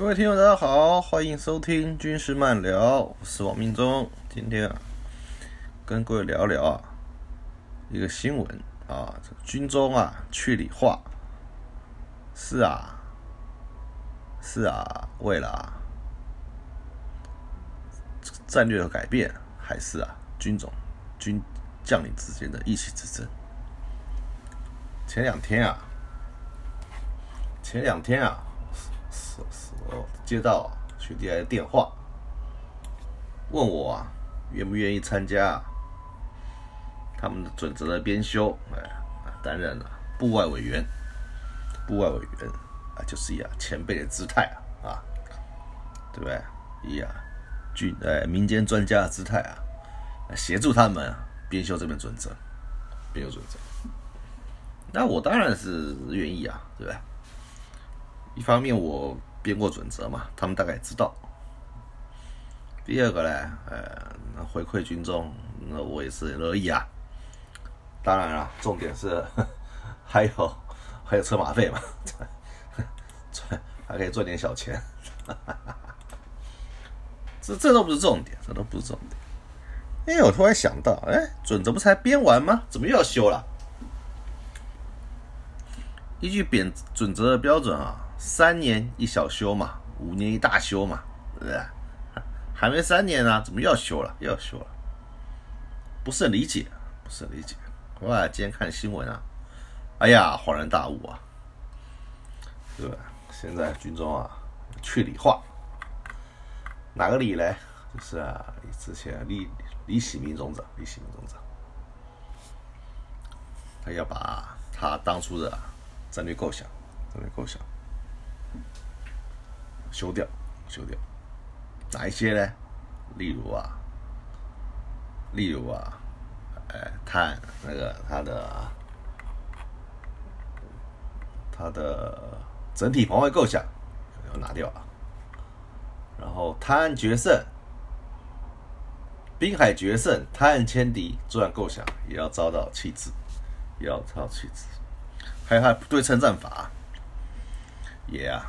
各位听友，大家好，欢迎收听军事漫聊，我是王明忠。今天啊，跟各位聊聊啊一个新闻啊，军中啊去理化，是啊，是啊，为了啊战略的改变，还是啊军种军将领之间的意气之争。前两天啊，前两天啊，是是我接到学弟来的电话，问我啊愿不愿意参加他们的准则的编修，哎，担任了部外委员，部外委员啊，就是以啊前辈的姿态啊，啊，对不对？以啊军呃民间专家的姿态啊，协助他们啊编修这本准则，编修准则。那我当然是愿意啊，对不对？一方面我编过准则嘛，他们大概知道。第二个呢，呃，那回馈军中，那我也是乐意啊。当然了，重点是 还有还有车马费嘛，赚 还可以赚点小钱。这这都不是重点，这都不是重点。哎，我突然想到，哎，准则不才编完吗？怎么又要修了？依据贬准则的标准啊，三年一小修嘛，五年一大修嘛，对不对？还没三年呢、怎么又要修了？又要修了？不是很理解，不是很理解。哇，今天看新闻啊，哎呀，恍然大悟啊，对吧？现在军中啊，去理化，哪个理嘞？就是啊，之前李李喜明总长，李喜明总长，他要把他当初的战略构想、战略构想修掉，修掉。哪一些呢？例如啊，例如啊，呃，碳那个它的它的整体防卫构想要拿掉啊，然后滩岸决胜、滨海决胜、滩岸歼敌作战构想也要遭到弃置，也要遭到弃置。还有它对称战法也啊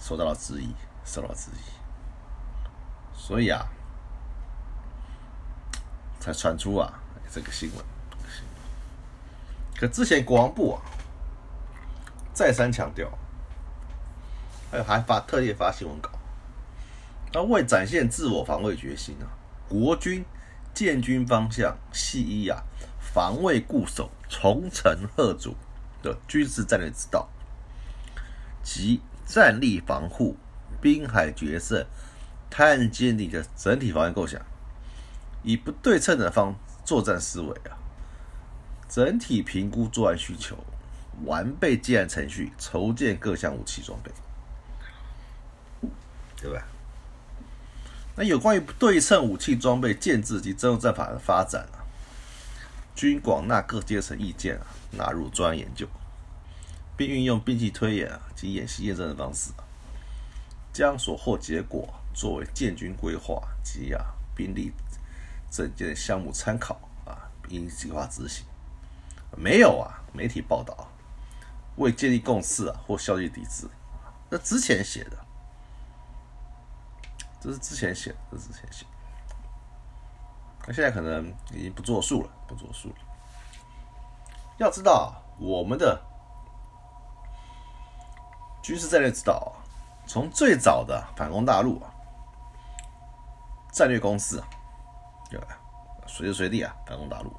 受到了质疑，受到了质疑。所以啊，才传出啊这个新闻。可之前国防部啊再三强调，还有还发特地发新闻稿，他为展现自我防卫决心啊，国军建军方向系一啊防卫固守、重城贺主的军事战略指导及战力防护、滨海决胜。滩岸歼敌的整体防御构想，以不对称的方作战思维啊，整体评估作战需求，完备建案程序，筹建各项武器装备，对吧？那有关于不对称武器装备建制及征用战法的发展啊，均广纳各阶层意见啊，纳入专案研究，并运用兵器推演及演习验证的方式，将所获结果。作为建军规划及啊兵力整建项目参考啊，应计划执行。没有啊，媒体报道未建立共识，或消极抵制，那之前写的，这是之前写的，这是之前写的。那现在可能已经不作数了，不作数了。要知道，我们的军事战略指导，从最早的反攻大陆啊。战略公司，对吧？随时随地啊，反攻大陆。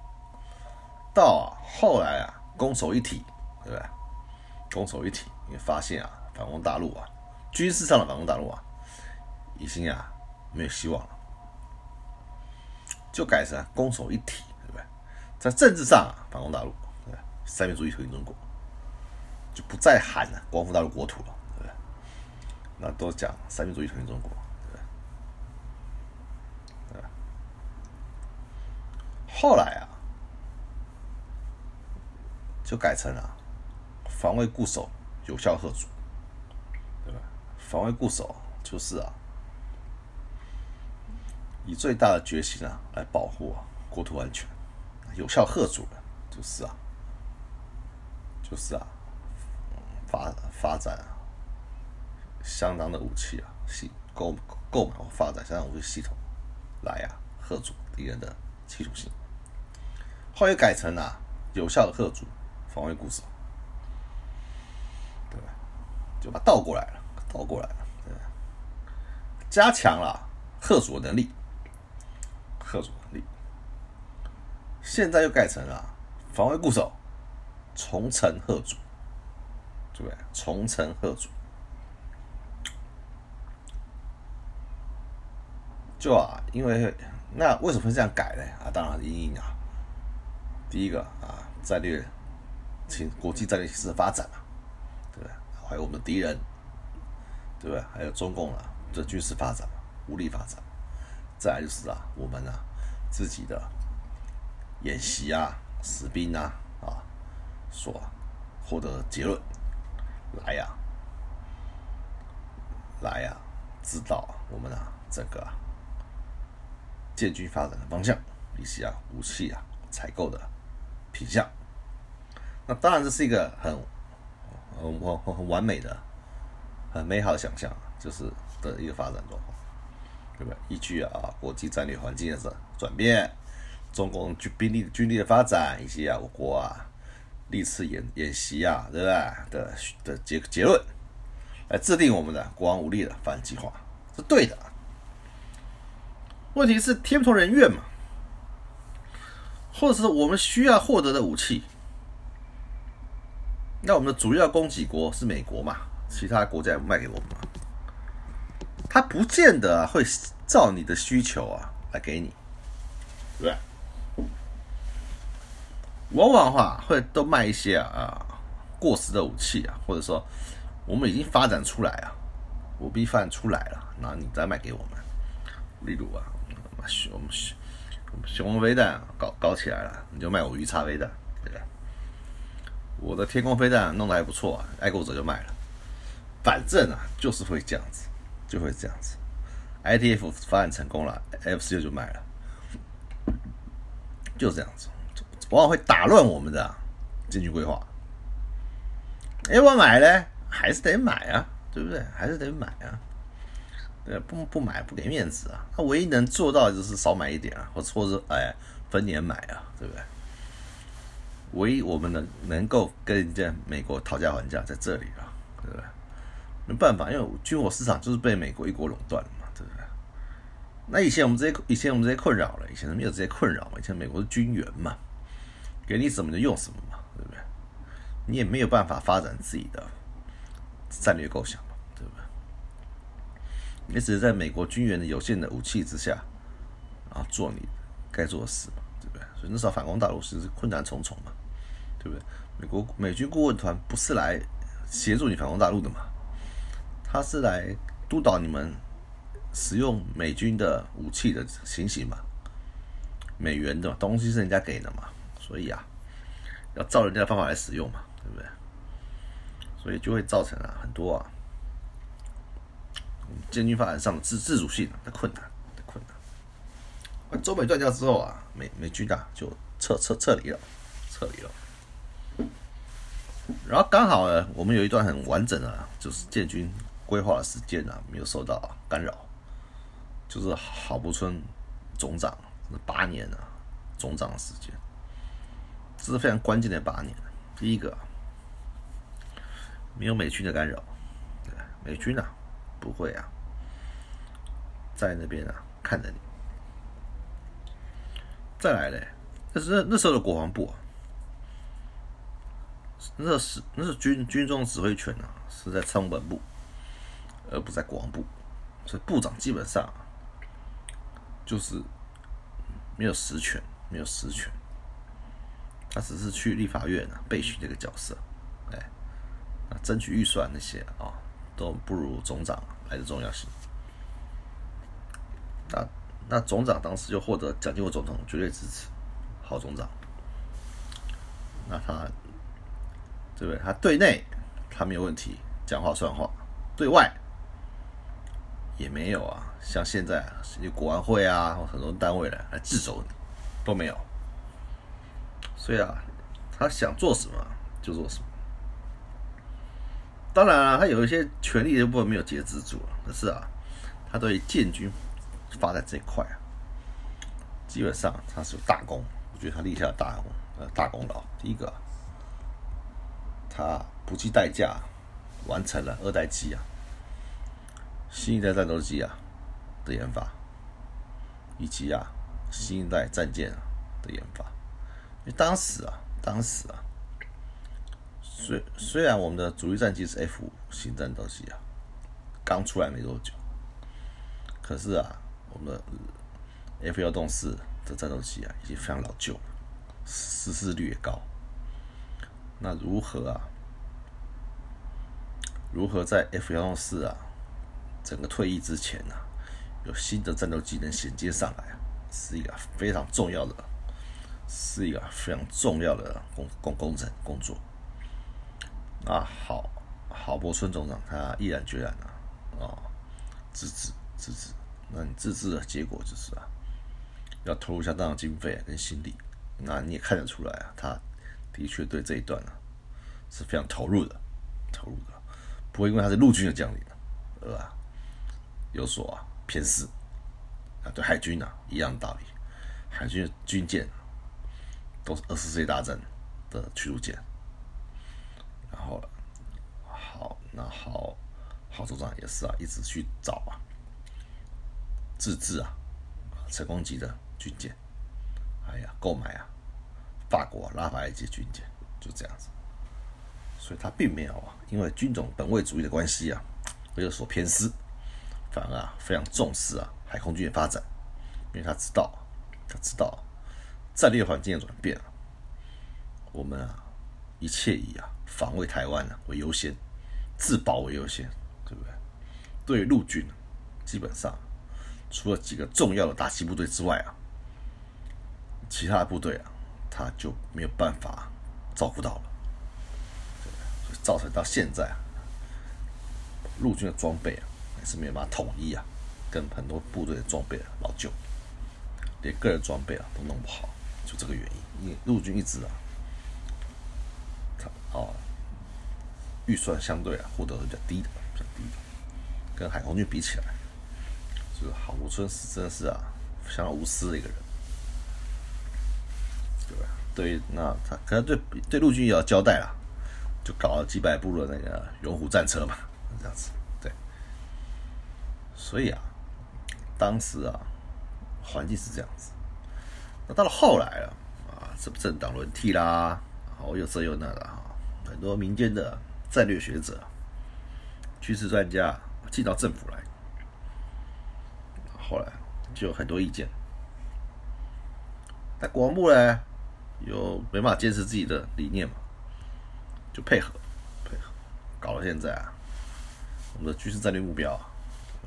到，后来啊，攻守一体，对不对？攻守一体，你发现啊，反攻大陆啊，军事上的反攻大陆啊，已经啊没有希望了，就改成攻守一体，对不对？在政治上，反攻大陆，对吧？三民主义推进中国，就不再喊了光复大陆国土了，对不对？那都讲三民主义统一中国。对后来啊，就改成了防卫固守，有效贺主，对吧？防卫固守就是啊，以最大的决心啊来保护国土安全，有效贺主的，就是啊，就是啊，发发展相当的武器啊，系购购买或发展相当武器系统，来啊，吓阻敌人的企图心。后来改成啊，有效的吓阻防卫固守，对吧？就把倒过来了，倒过来了，对？加强了吓阻能力，吓阻能力。现在又改成了防卫固守，重城吓阻，对不对？重臣贺主。就啊，因为那为什么会这样改呢？啊，当然因因啊，第一个啊，战略情国际战略形势发展啊，对不对？还有我们敌人，对不对？还有中共啊，这军事发展武力发展，再来就是啊，我们啊自己的演习啊、实兵啊啊所获得结论，来呀，来呀，指导我们啊这个。建军发展的方向，以及啊武器啊采购的品相，那当然这是一个很很很很完美的、很美好的想象，就是的一个发展状况，对不对？依据啊国际战略环境的转变，中共军兵力军力的发展，以及啊我国啊历次演演习啊，对不对？的的结结论，来制定我们的国王武力的反计划，是对的。问题是天不同人愿嘛，或者是我们需要获得的武器，那我们的主要供给国是美国嘛？其他国家卖给我们嘛？他不见得会照你的需求啊来给你，对不对？往往话会都卖一些啊过时的武器啊，或者说我们已经发展出来啊，我必发展出来了，然后你再卖给我们，例如啊。我们熊熊熊飞弹搞搞起来了，你就卖我鱼叉飞弹，对吧？我的天空飞弹弄得还不错啊，爱国者就卖了。反正啊，就是会这样子，就会这样子。ITF 发展成功了，F 十六就卖了，就这样子，往往会打乱我们的建军规划。哎，我买嘞，还是得买啊，对不对？还是得买啊。对，不不买不给面子啊！他唯一能做到的就是少买一点啊，或或者哎分年买啊，对不对？唯一我们能能够跟人家美国讨价还价在这里啊，对不对？没办法，因为军火市场就是被美国一国垄断了嘛，对不对？那以前我们这些以前我们这些困扰了，以前没有这些困扰嘛，以前美国是军援嘛，给你什么就用什么嘛，对不对？你也没有办法发展自己的战略构想嘛，对不对。你只是在美国军援的有限的武器之下，啊，做你该做的事嘛，对不对？所以那时候反攻大陆是困难重重嘛，对不对？美国美军顾问团不是来协助你反攻大陆的嘛，他是来督导你们使用美军的武器的情形嘛，美元的东西是人家给的嘛，所以啊，要照人家的方法来使用嘛，对不对？所以就会造成啊很多啊。建军发展上的自自主性的困难的困难。而中美断交之后啊，美美军啊就撤撤撤离了，撤离了。然后刚好呢，我们有一段很完整的，就是建军规划的时间啊，没有受到干扰。就是郝柏村总长八年啊，总长的时间，这是非常关键的八年。第一个，没有美军的干扰，对美军啊。不会啊，在那边啊看着你。再来嘞，那是那时候的国防部啊，那是那是军军中指挥权啊，是在参谋本部，而不在国防部，所以部长基本上就是没有实权，没有实权，他只是去立法院啊备询这个角色，哎，啊争取预算那些啊。都不如总长来的重要性。那那总长当时就获得蒋经国总统绝对支持，好总长。那他对不对？他对内他没有问题，讲话算话；对外也没有啊。像现在有国安会啊，很多单位来来制肘你，都没有。所以啊，他想做什么就做什么。当然了，他有一些权力的部分没有节制住了，可是啊，他对建军发展这一块啊，基本上他是有大功，我觉得他立下了大功，呃，大功劳。第一个，他不计代价完成了二代机啊，新一代战斗机啊的研发，以及啊新一代战舰的研发。当时啊，当时啊。虽虽然我们的主力战机是 F 五型战斗机啊，刚出来没多久，可是啊，我们的 F 幺洞四的战斗机啊，已经非常老旧，失事率也高。那如何啊？如何在 F 幺洞四啊整个退役之前呢，有新的战斗机能衔接上来啊，是一个非常重要的，是一个非常重要的工工工程工作。啊，好，郝柏村总长他毅然决然啊，啊，自治自治，那你自治的结果就是啊，要投入相当的经费跟心力，那你也看得出来啊，他的确对这一段啊是非常投入的，投入的，不会因为他是陆军的将领，对吧？有所啊偏私啊，对海军啊一样的道理，海军的军舰都是二十世纪大战的驱逐舰。然后，好，那好，郝组长也是啊，一直去找啊，自制啊，成功级的军舰，哎呀，购买啊，法国拉法尔级军舰，就这样子。所以他并没有啊，因为军种本位主义的关系啊，而有所偏私，反而啊非常重视啊海空军的发展，因为他知道，他知道战略环境的转变啊，我们啊一切以啊。防卫台湾呢为优先，自保为优先，对不对？对陆军，基本上除了几个重要的打击部队之外啊，其他的部队啊，他就没有办法照顾到了，所以造成到现在啊，陆军的装备啊，还是没有办法统一啊，跟很多部队的装备啊老旧，连个人装备啊都弄不好，就这个原因，因为陆军一直啊。他哦，预算相对啊，获得比较低的，比较低的，跟海空军比起来，就是郝柏村是真是啊，相当无私的一个人，对吧？对，那他可能对对陆军也要交代了，就搞了几百部的那个勇虎战车嘛，这样子，对。所以啊，当时啊，环境是这样子。那到了后来啊，啊，什么政党轮替啦，哦，又这又那的哈。很多民间的战略学者、军事专家进到政府来，后来就有很多意见。那国防部呢，又没办法坚持自己的理念嘛，就配合配合，搞到现在啊，我们的军事战略目标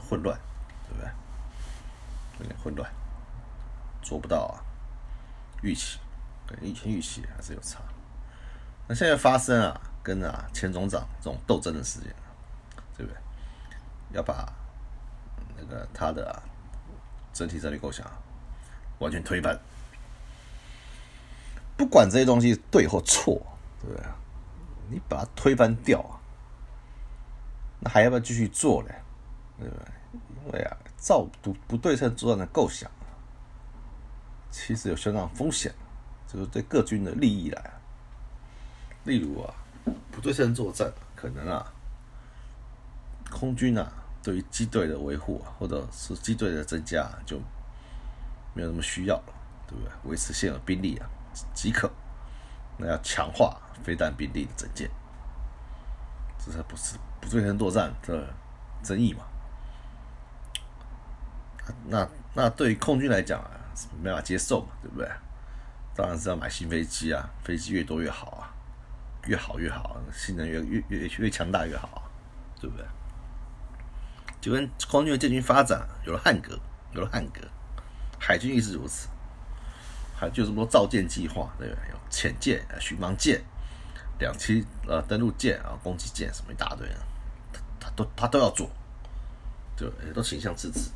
混乱，对不对？有点混乱，做不到啊，预期跟以前预期还是有差。那现在发生啊，跟啊前总长这种斗争的事件，对不对？要把那个他的整体战略构想完全推翻，不管这些东西对或错，对不对？你把它推翻掉啊，那还要不要继续做呢？对不对？因为啊，照不不对称作战的构想，其实有相当风险，就是对各军的利益来。例如啊，不对称作战可能啊，空军啊对于机队的维护啊，或者是机队的增加就没有那么需要了，对不对？维持现有兵力啊即可。那要强化飞弹兵力的整建，这才不是不对称作战的争议嘛？那那对于空军来讲啊，没办法接受嘛，对不对？当然是要买新飞机啊，飞机越多越好啊。越好越好，性能越越越越强大越好，对不对？就跟空军的建军发展有了汉格，有了汉格，海军亦是如此。还就这么多造舰计划，对不对？有潜舰、巡防舰、两栖呃登陆舰啊、攻击舰什么一大堆，他他都他都要做，对，都形象支持，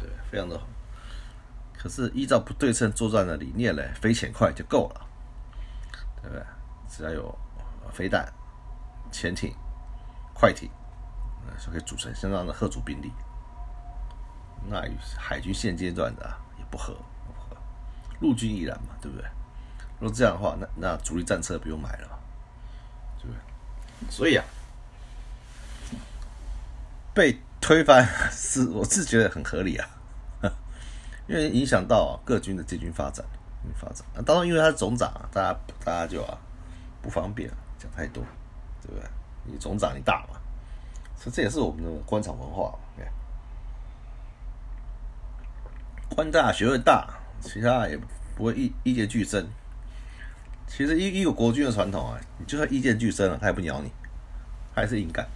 对，非常的好。可是依照不对称作战的理念嘞，飞潜快就够了，对不对？只要有。飞弹、潜艇、快艇，呃，就可以组成相当的贺主兵力。那与海军现阶段的也不合，陆军依然嘛，对不对？如果这样的话，那那主力战车不用买了嘛，对不对？所以啊，被推翻是我是觉得很合理啊，因为影响到各军的建军发展，发展。那当然，因为他是总长啊，大家大家就啊不方便讲太多，对不对？你总长你大嘛，所以这也是我们的官场文化。官大学问大，其他也不会意意见俱深。其实一一个国军的传统啊，你就算意见俱深了，他也不鸟你，还是硬干。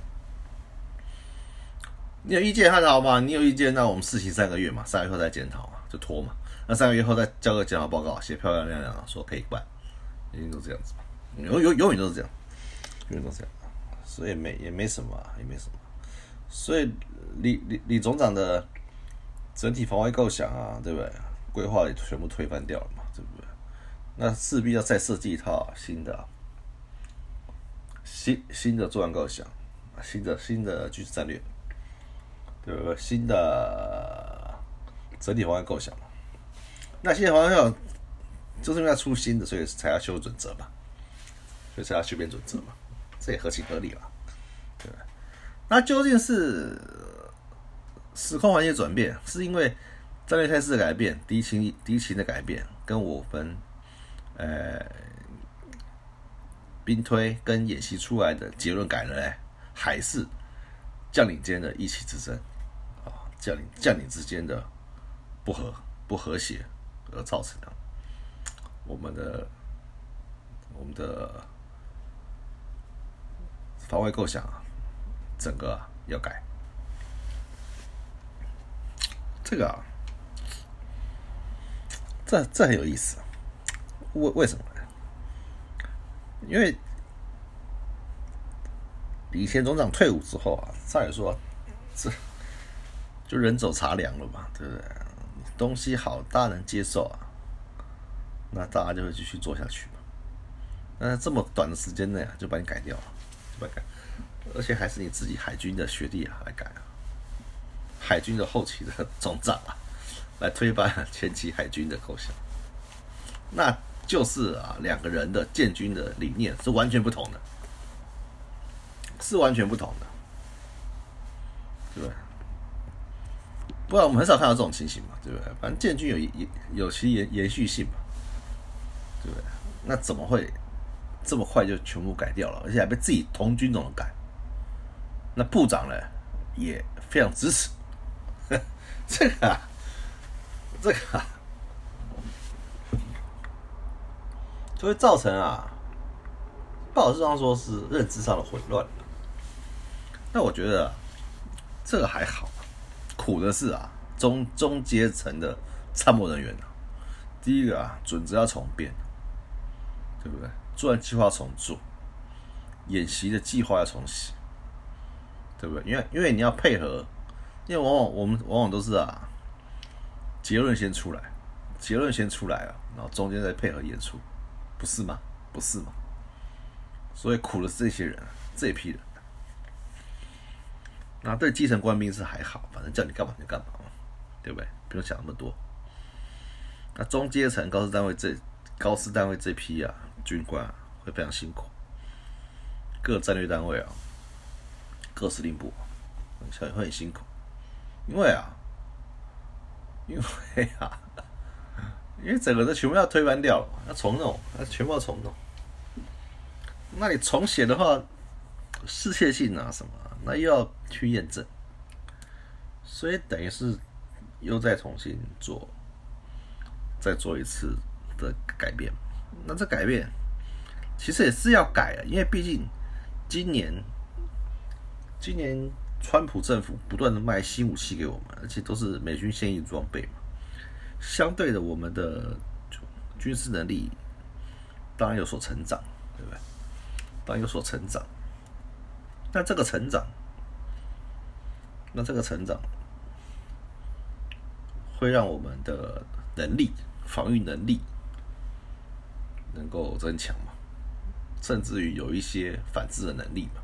你有意见还好嘛？你有意见，那我们试行三个月嘛，三个月后再检讨嘛，就拖嘛。那三个月后再交个检讨报告，写漂漂亮亮的，说可以办，一定都这样子嘛。永永永远都是这样，永远都是这样。所以没也没什么，也没什么。所以李李李总长的。整体防卫构想啊，对不对？规划也全部推翻掉了嘛，对不对？那势必要再设计一套新的、新新的作战构想，新的新的军事战略，对不对？新的整体防卫构想。那新的防卫构想就是因为要出新的，所以才要修准则嘛，所以才要修编准则嘛，这也合情合理了，对那究竟是？时空环境转变，是因为战略态势的改变、敌情敌情的改变，跟我们呃兵推跟演习出来的结论改了嘞，还是将领间的意气之争啊？将领将领之间的不和不和谐而造成的？我们的我们的防卫构想啊，整个啊要改。这个啊，这这很有意思，为为什么呢？因为李前总长退伍之后啊，再说这就人走茶凉了嘛，对不对？东西好，大家能接受啊，那大家就会继续做下去嘛。那这么短的时间内啊，就把你改掉了，就把改，而且还是你自己海军的学弟啊来改啊。海军的后期的总长啊，来推翻前期海军的构想，那就是啊，两个人的建军的理念是完全不同的，是完全不同的，对不对？不然我们很少看到这种情形嘛，对不对？反正建军有有有其延延续性嘛，对不对？那怎么会这么快就全部改掉了，而且还被自己同军种的改？那部长呢，也非常支持。这个，啊，这个，啊，就会造成啊，不好上说是认知上的混乱。那我觉得这个还好，苦的是啊，中中阶层的参谋人员啊，第一个啊，准则要重编，对不对？作战计划重做，演习的计划要重写，对不对？因为因为你要配合。因为往往我们往往都是啊，结论先出来，结论先出来啊，然后中间再配合演出，不是吗？不是吗？所以苦的是这些人，这一批人。那对基层官兵是还好，反正叫你干嘛就干嘛嘛，对不对？不用想那么多。那中阶层高师单位这高师单位这批啊，军官，会非常辛苦。各战略单位啊，各司令部，会会很辛苦。因为啊，因为啊，因为整个都全部要推翻掉了，要重弄，要全部要重弄。那你重写的话，适切性啊什么，那又要去验证，所以等于是又再重新做，再做一次的改变。那这改变其实也是要改啊，因为毕竟今年，今年。川普政府不断的卖新武器给我们，而且都是美军现役装备嘛。相对的，我们的军事能力当然有所成长，对不对？当然有所成长。那这个成长，那这个成长会让我们的能力、防御能力能够增强嘛？甚至于有一些反制的能力嘛？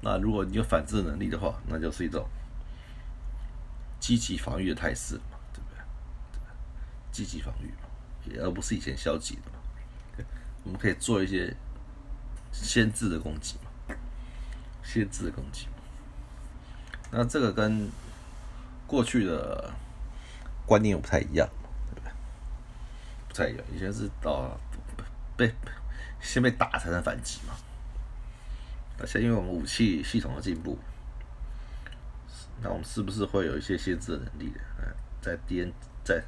那如果你有反制的能力的话，那就是一种积极防御的态势嘛，对不对？积极防御嘛，而不是以前消极的嘛。我们可以做一些先制的攻击限，制的攻击。那这个跟过去的观念又不太一样，对不对？不太一样，以前是到被先被打才能反击嘛。而且因为我们武器系统的进步，那我们是不是会有一些先制的能力的？在敌人在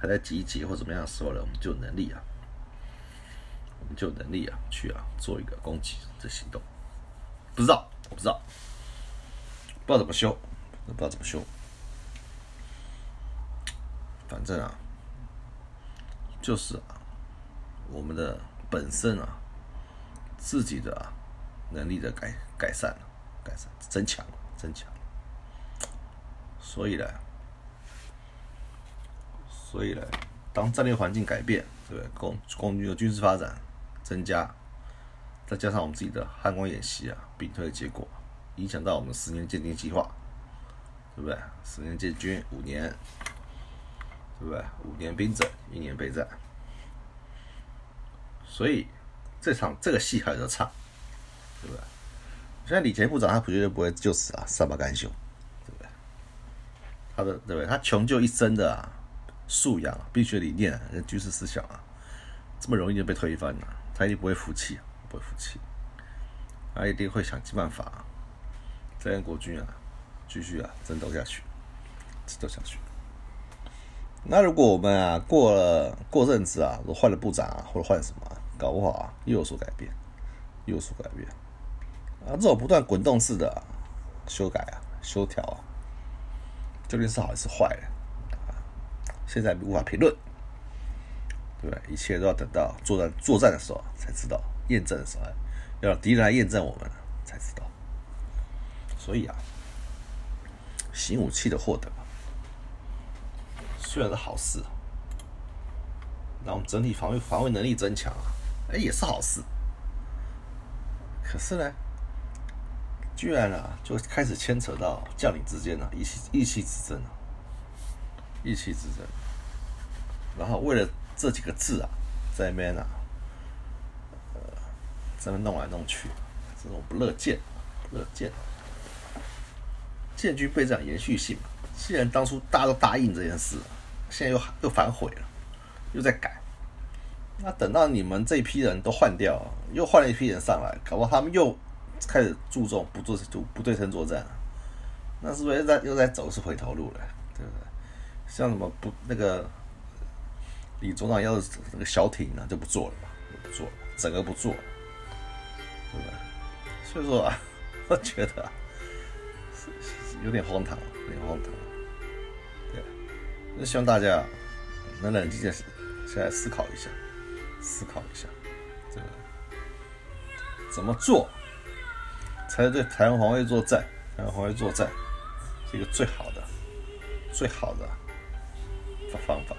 还在集结或怎么样的时候呢，我们就有能力啊，我们就有能力啊，去啊做一个攻击的行动。不知道，我不知道，不知道怎么修，不知道怎么修。反正啊，就是啊，我们的本身啊，自己的啊。能力的改改善改善增强增强，所以呢，所以呢，当战略环境改变，对不对？攻攻军的军事发展增加，再加上我们自己的汉光演习啊，并退的结果，影响到我们十年建军计划，对不对？十年建军五年，对不对？五年兵整，一年备战，所以这场这个戏还有得唱。对不对？现在李前部长他绝对不会就此啊善罢甘休，对不对？他的对不对？他穷就一生的啊素养、必学理念、军事思想啊，这么容易就被推翻了，他一定不会服气，不服气，他一定会想尽办法，再让国军啊继续啊争斗下去，争斗下去。那如果我们啊过了过阵子啊，换了部长啊，或者换什么，搞不好啊又有所改变，又有所改变。啊，这种不断滚动式的修改啊、修调啊，究竟是好还是坏啊？现在无法评论，对不对？一切都要等到作战作战的时候才知道，验证的时候要敌人来验证我们才知道。所以啊，新武器的获得虽然是好事，那我们整体防御防卫能力增强啊，哎，也是好事。可是呢？居然啊，就开始牵扯到将领之间呢，意气意气之争啊，意气之争。然后为了这几个字啊，在那边啊，在那弄来弄去，这种不乐见，不乐见。建军备战延续性嘛，既然当初大家都答应这件事，现在又又反悔了，又在改。那等到你们这一批人都换掉，又换了一批人上来，搞不好他们又。开始注重不做就不对称作战了，那是不是又在又在走是回头路了？对不对？像什么不那个李总长要是那个小艇呢就不做了嘛，不做，整个不做，对吧？所以说啊，我觉得是有点荒唐，有点荒唐。对，那希望大家能冷静下来，思考一下，思考一下，这个怎么做？才对台湾防卫作战，台湾防卫作战是一个最好的、最好的方方法。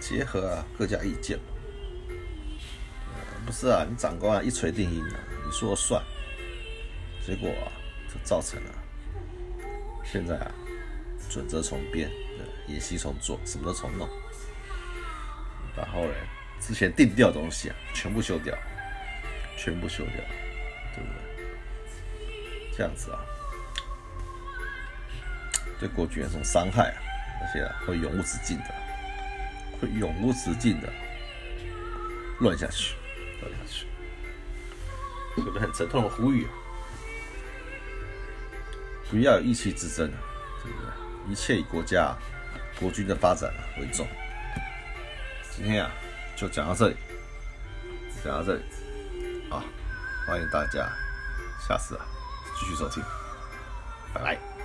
结合啊各家意见，不是啊，你长官啊一锤定音啊，你说了算，结果就造成了现在啊准则重编，演习重做，什么都重弄，然后呢，之前定掉的东西啊全部修掉。全部修掉，对不对？这样子啊，对国军一种伤害啊，而且会永无止境的，会永无止境的，乱下去，是不是很沉痛的呼吁？不要有意气之争啊，对不对？一切以国家、国军的发展为重。今天啊，就讲到这里，讲到这里。啊，欢迎大家下次啊继续收听，拜拜。